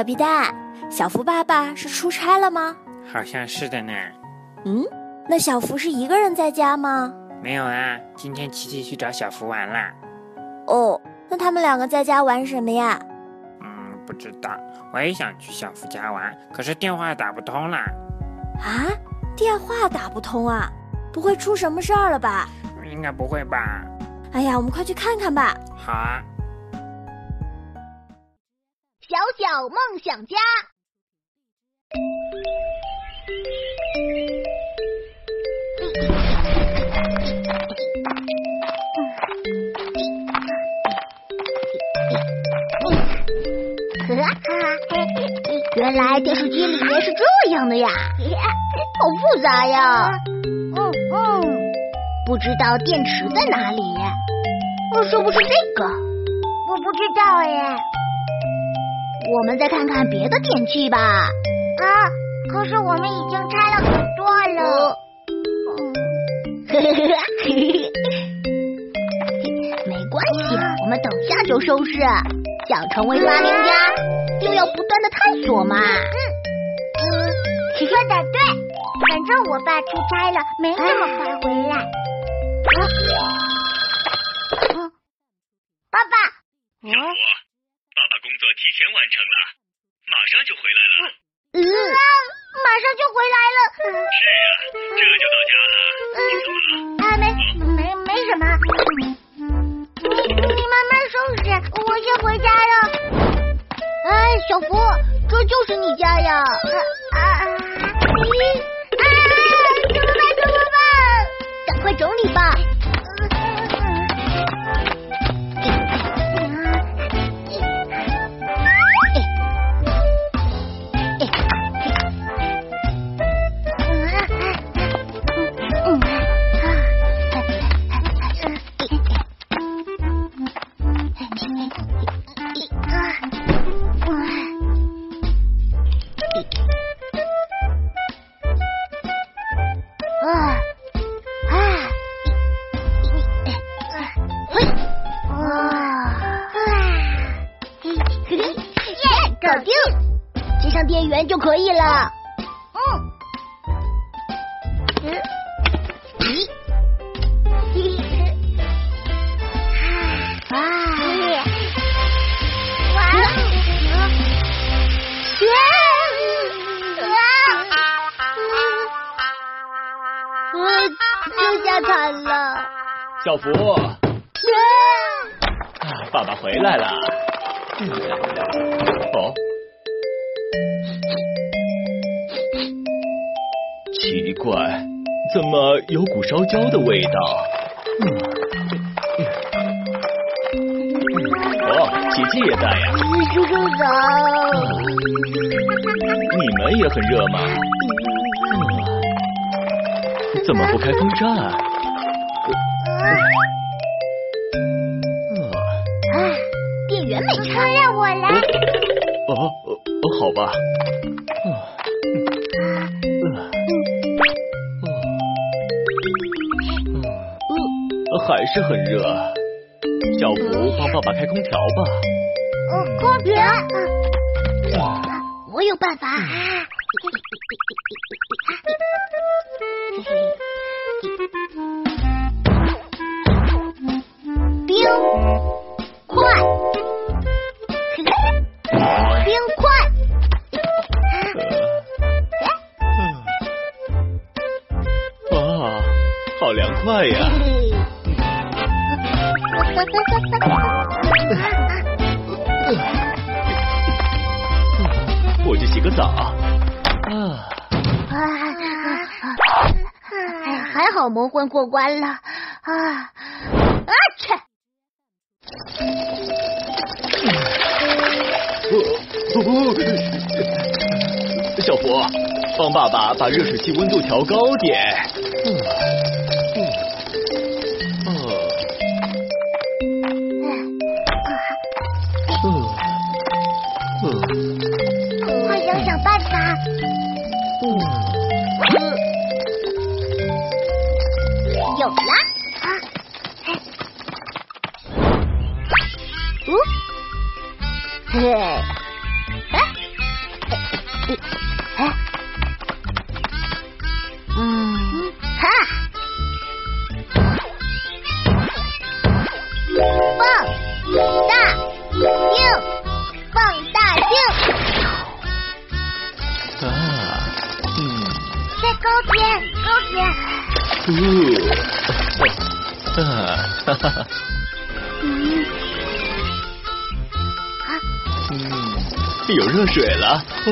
小皮蛋，小福爸爸是出差了吗？好像是的呢。嗯，那小福是一个人在家吗？没有啊，今天琪琪去找小福玩啦。哦，那他们两个在家玩什么呀？嗯，不知道。我也想去小福家玩，可是电话打不通啦。啊，电话打不通啊？不会出什么事儿了吧？应该不会吧。哎呀，我们快去看看吧。好啊。小小梦想家。原来电视机里面是这样的呀，好复杂呀。嗯嗯，不知道电池在哪里？是不是这个？我不知道耶。我们再看看别的电器吧。啊，可是我们已经拆了很多了。没关系，我们等下就收拾。想成为发明家，就要不断的探索嘛。嗯嗯，说的对，反正我爸出差了，没那么快回来。爸爸，小福，爸爸工作提前完成了，马上就回来了。嗯，马上就回来了。是啊，这就到家了。你怎么了？啊，没没没什么。你你慢慢收拾，我先回家了。哎，小福，这就是你家呀？啊啊！咦啊！怎么办？怎么办？赶快整理吧。电源就可以了。嗯。了。小福，爸爸回来了。哦，奇怪，怎么有股烧焦的味道？哦，姐姐也在呀。叔叔早。你们也很热吗？怎么不开风扇？电源没插，让我来。哦哦，好吧。还是很热，小福帮爸爸开空调吧。哦，空调。我有办法。冰块，冰块。哇，好凉快呀！我去洗个澡。啊！还好蒙混过关了。啊啊去！小福，帮爸爸把热水器温度调高点。快想想办法。有了。啊。嘿。嗯。嘿。哎。哎。嗯。哈。哦，啊，哈哈哈。嗯，啊，嗯，有热水了哦。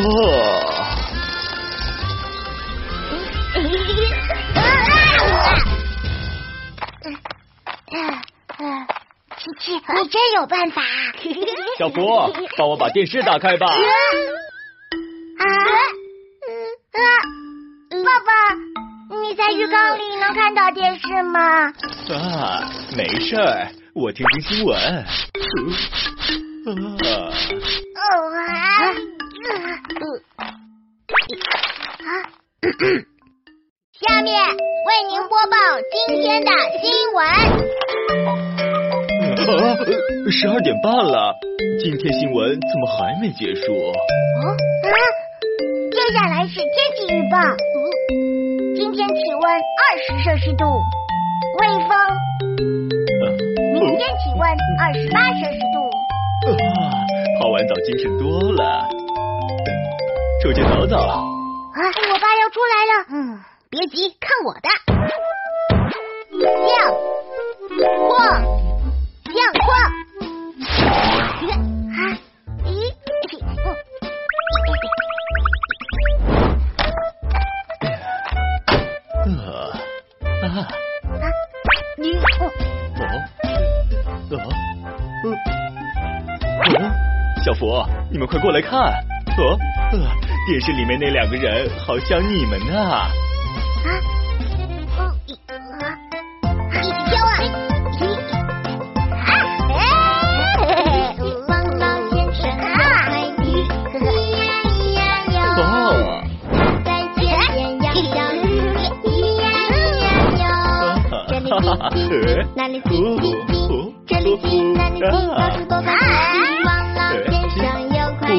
琪琪，你真有办法。小福，帮我把电视打开吧。你在浴缸里能看到电视吗？啊，没事儿，我听听新闻。啊。哦啊。下面为您播报今天的新闻。啊，十二点半了，今天新闻怎么还没结束？哦啊，接下来是天气预报。今天气温二十摄氏度，微风。明天气温二十八摄氏度。啊，泡完澡精神多了。出去走走。啊，我爸要出来了。嗯，别急，看我的。哦，小福，你们快过来看，哦，电视里面那两个人好像你们呢。啊。哪里？滴滴滴，这里滴那里滴，到处都放希望了，天上有块地，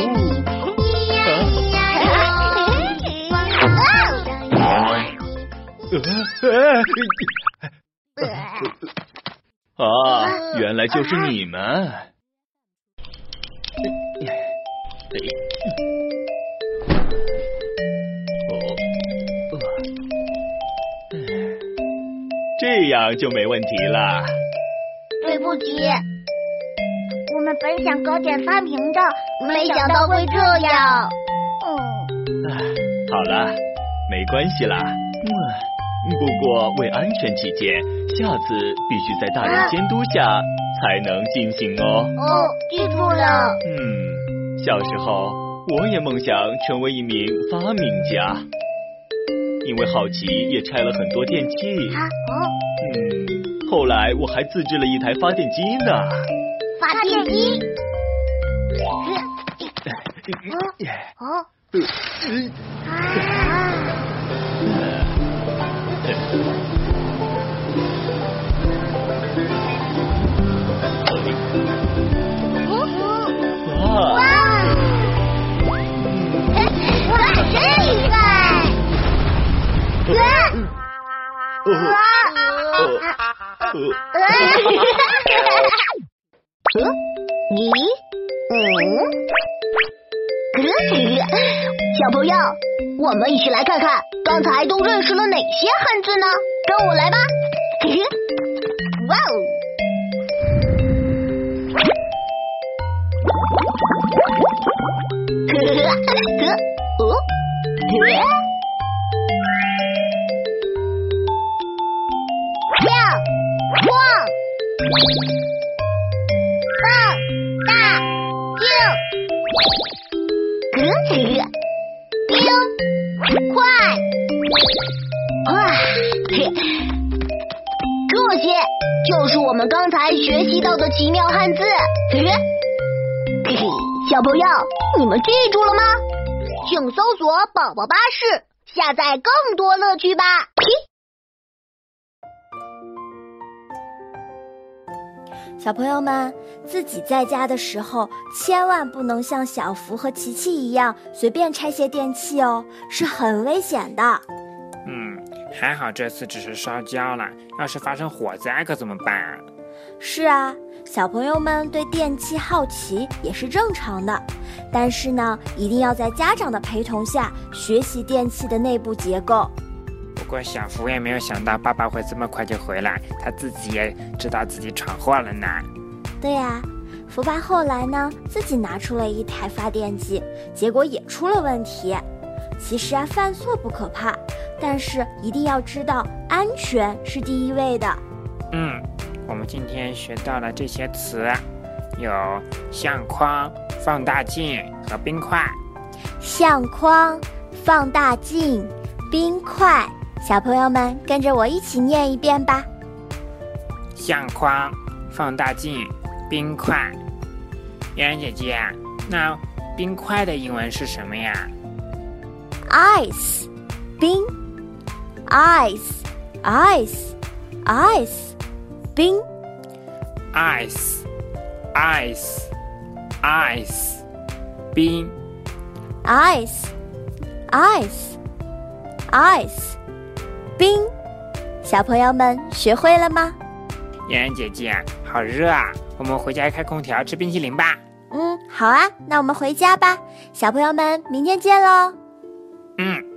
咿呀咿呀哟，望了天上有。啊，原来就是你们。这样就没问题了。对不急，我们本想搞点发明的，没想到会这样。嗯。好了，没关系啦。嗯。不过为安全起见，下次必须在大人监督下才能进行哦。哦，记住了。嗯，小时候我也梦想成为一名发明家。因为好奇，也拆了很多电器。哦，嗯，后来我还自制了一台发电机呢。发电机？哦，啊！呃，你，嗯，小朋友，我们一起来看看刚才都认识了哪些汉字呢？跟我来吧。哇哦！呵呵哦。放大镜。这些就是我们刚才学习到的奇妙汉字，嘿嘿，小朋友，你们记住了吗？请搜索“宝宝巴士”，下载更多乐趣吧。小朋友们，自己在家的时候，千万不能像小福和琪琪一样随便拆卸电器哦，是很危险的。嗯还好这次只是烧焦了，要是发生火灾可怎么办啊？是啊，小朋友们对电器好奇也是正常的，但是呢，一定要在家长的陪同下学习电器的内部结构。过小福也没有想到爸爸会这么快就回来，他自己也知道自己闯祸了呢。对呀，福爸后来呢，自己拿出了一台发电机，结果也出了问题。其实啊，犯错不可怕，但是一定要知道安全是第一位的。嗯，我们今天学到了这些词，有相框、放大镜和冰块。相框、放大镜、冰块，小朋友们跟着我一起念一遍吧。相框、放大镜、冰块。圆圆姐姐，那冰块的英文是什么呀？ice，冰，ice，ice，ice，冰，ice，ice，ice，冰。ice, ice, ice，冰。小朋友们学会了吗？妍妍姐姐，好热啊！我们回家开空调吃冰淇淋吧。嗯，好啊，那我们回家吧。小朋友们，明天见喽。嗯。